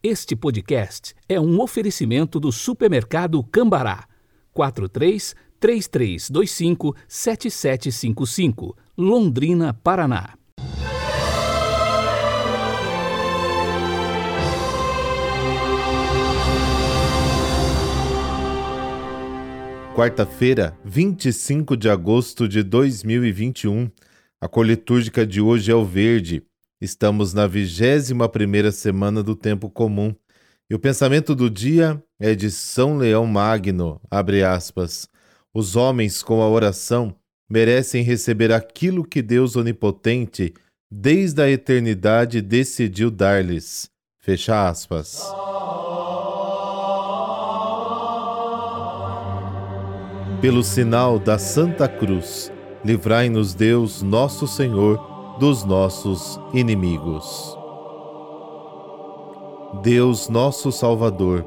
Este podcast é um oferecimento do supermercado Cambará. 43 3325 7755, Londrina, Paraná. Quarta-feira, 25 de agosto de 2021. A cor litúrgica de hoje é o verde. Estamos na vigésima primeira semana do tempo comum. E o pensamento do dia é de São Leão Magno, abre aspas. Os homens, com a oração, merecem receber aquilo que Deus Onipotente, desde a eternidade, decidiu dar-lhes. Fecha aspas. Pelo sinal da Santa Cruz, livrai-nos Deus, nosso Senhor, dos nossos inimigos. Deus, nosso Salvador,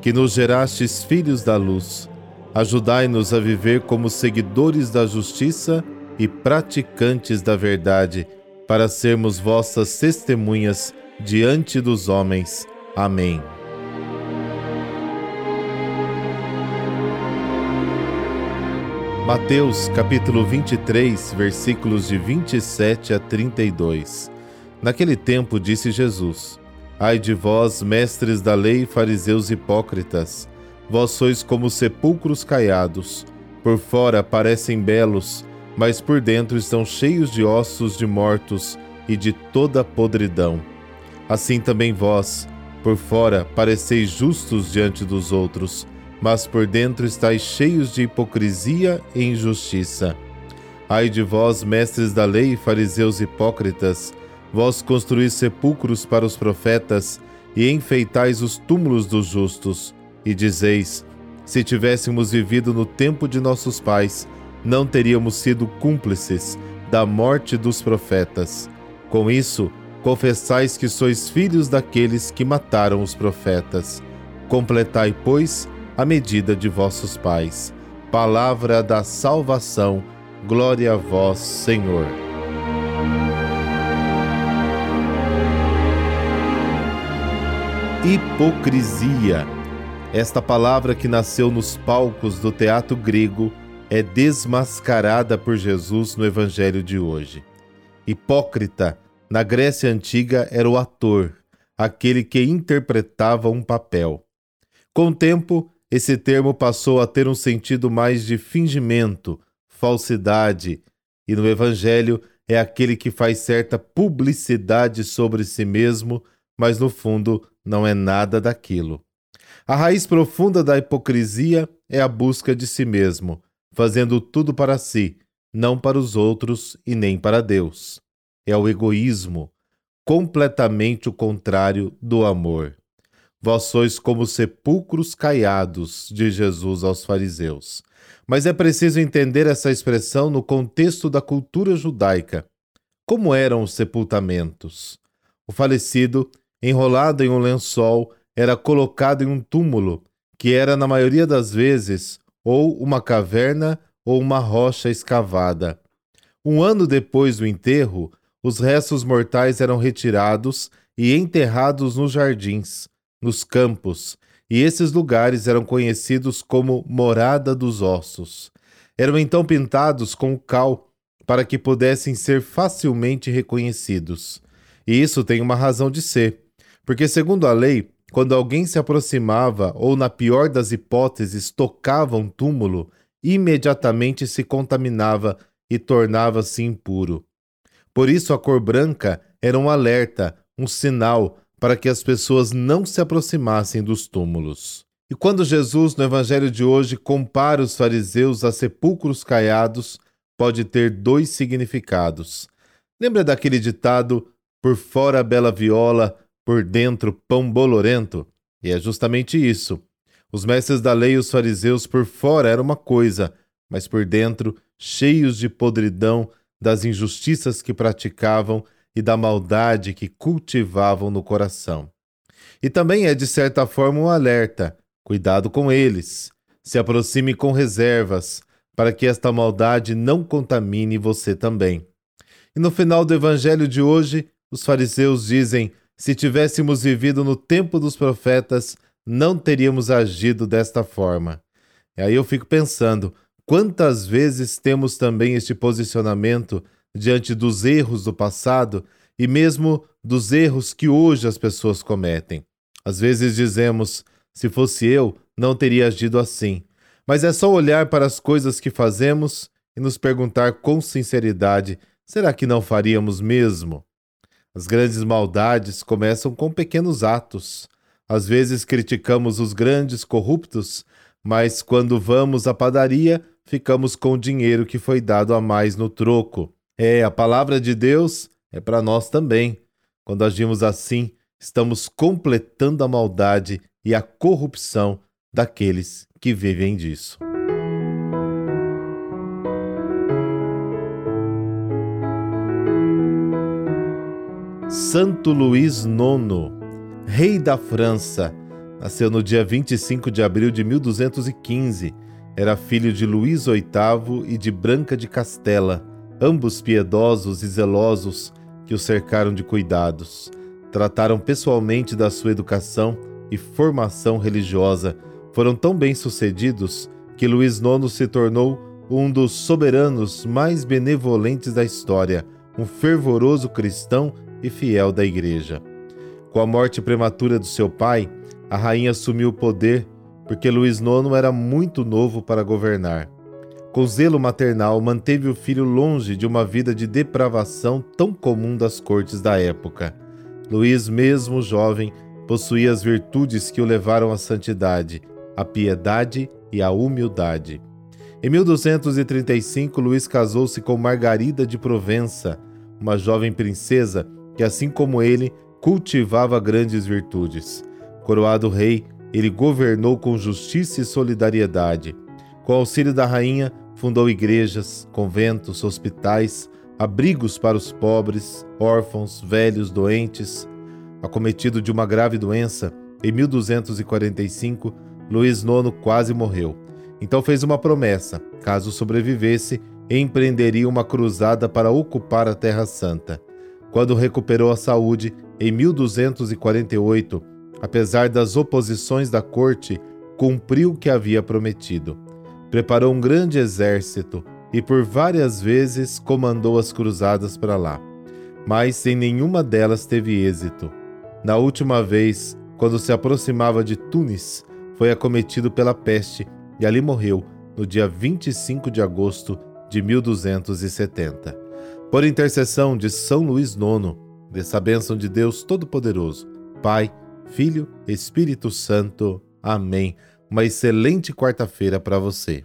que nos gerastes filhos da luz, ajudai-nos a viver como seguidores da justiça e praticantes da verdade, para sermos vossas testemunhas diante dos homens. Amém. Mateus capítulo 23, versículos de 27 a 32. Naquele tempo disse Jesus: Ai de vós, mestres da lei, fariseus hipócritas, vós sois como sepulcros caiados. Por fora parecem belos, mas por dentro estão cheios de ossos de mortos e de toda podridão. Assim também vós, por fora pareceis justos diante dos outros, mas por dentro estáis cheios de hipocrisia e injustiça. Ai de vós, mestres da lei, fariseus hipócritas, vós construís sepulcros para os profetas e enfeitais os túmulos dos justos, e dizeis: Se tivéssemos vivido no tempo de nossos pais, não teríamos sido cúmplices da morte dos profetas. Com isso, confessais que sois filhos daqueles que mataram os profetas. Completai, pois, a medida de vossos pais. Palavra da salvação, glória a vós, Senhor. Hipocrisia. Esta palavra que nasceu nos palcos do teatro grego é desmascarada por Jesus no evangelho de hoje. Hipócrita, na Grécia antiga, era o ator, aquele que interpretava um papel. Com o tempo, esse termo passou a ter um sentido mais de fingimento, falsidade, e no Evangelho é aquele que faz certa publicidade sobre si mesmo, mas no fundo não é nada daquilo. A raiz profunda da hipocrisia é a busca de si mesmo, fazendo tudo para si, não para os outros e nem para Deus. É o egoísmo, completamente o contrário do amor. Vós sois como sepulcros caiados, de Jesus aos fariseus. Mas é preciso entender essa expressão no contexto da cultura judaica. Como eram os sepultamentos? O falecido, enrolado em um lençol, era colocado em um túmulo, que era, na maioria das vezes, ou uma caverna ou uma rocha escavada. Um ano depois do enterro, os restos mortais eram retirados e enterrados nos jardins nos campos, e esses lugares eram conhecidos como morada dos ossos. Eram então pintados com cal para que pudessem ser facilmente reconhecidos. E isso tem uma razão de ser, porque, segundo a lei, quando alguém se aproximava ou, na pior das hipóteses, tocava um túmulo, imediatamente se contaminava e tornava-se impuro. Por isso, a cor branca era um alerta, um sinal, para que as pessoas não se aproximassem dos túmulos. E quando Jesus, no Evangelho de hoje, compara os fariseus a sepulcros caiados, pode ter dois significados. Lembra daquele ditado: por fora bela viola, por dentro pão bolorento? E é justamente isso. Os mestres da lei e os fariseus por fora era uma coisa, mas por dentro, cheios de podridão das injustiças que praticavam e da maldade que cultivavam no coração. E também é, de certa forma, um alerta: cuidado com eles, se aproxime com reservas, para que esta maldade não contamine você também. E no final do evangelho de hoje, os fariseus dizem: Se tivéssemos vivido no tempo dos profetas, não teríamos agido desta forma. E aí eu fico pensando, quantas vezes temos também este posicionamento diante dos erros do passado e mesmo dos erros que hoje as pessoas cometem. Às vezes dizemos: se fosse eu, não teria agido assim. Mas é só olhar para as coisas que fazemos e nos perguntar com sinceridade: será que não faríamos mesmo? As grandes maldades começam com pequenos atos. Às vezes criticamos os grandes corruptos, mas quando vamos à padaria, ficamos com o dinheiro que foi dado a mais no troco. É, a palavra de Deus é para nós também. Quando agimos assim, estamos completando a maldade e a corrupção daqueles que vivem disso. Santo Luís IX, rei da França, nasceu no dia 25 de abril de 1215. Era filho de Luís VIII e de Branca de Castela, ambos piedosos e zelosos que o cercaram de cuidados. Trataram pessoalmente da sua educação e formação religiosa. Foram tão bem-sucedidos que Luís IX se tornou um dos soberanos mais benevolentes da história, um fervoroso cristão e fiel da Igreja. Com a morte prematura do seu pai, a rainha assumiu o poder porque Luís IX era muito novo para governar. Com zelo maternal, manteve o filho longe de uma vida de depravação tão comum das cortes da época. Luís, mesmo jovem, possuía as virtudes que o levaram à santidade, a piedade e a humildade. Em 1235, Luís casou-se com Margarida de Provença, uma jovem princesa que, assim como ele, cultivava grandes virtudes. Coroado rei, ele governou com justiça e solidariedade. Com auxílio da rainha, fundou igrejas, conventos, hospitais, abrigos para os pobres, órfãos, velhos, doentes. Acometido de uma grave doença, em 1245, Luís IX quase morreu. Então fez uma promessa: caso sobrevivesse, empreenderia uma cruzada para ocupar a Terra Santa. Quando recuperou a saúde, em 1248, apesar das oposições da corte, cumpriu o que havia prometido preparou um grande exército e por várias vezes comandou as cruzadas para lá. Mas em nenhuma delas teve êxito. Na última vez, quando se aproximava de Tunis, foi acometido pela peste e ali morreu no dia 25 de agosto de 1270. Por intercessão de São Luís IX, dessa bênção de Deus Todo-Poderoso, Pai, Filho, Espírito Santo. Amém uma excelente quarta-feira para você.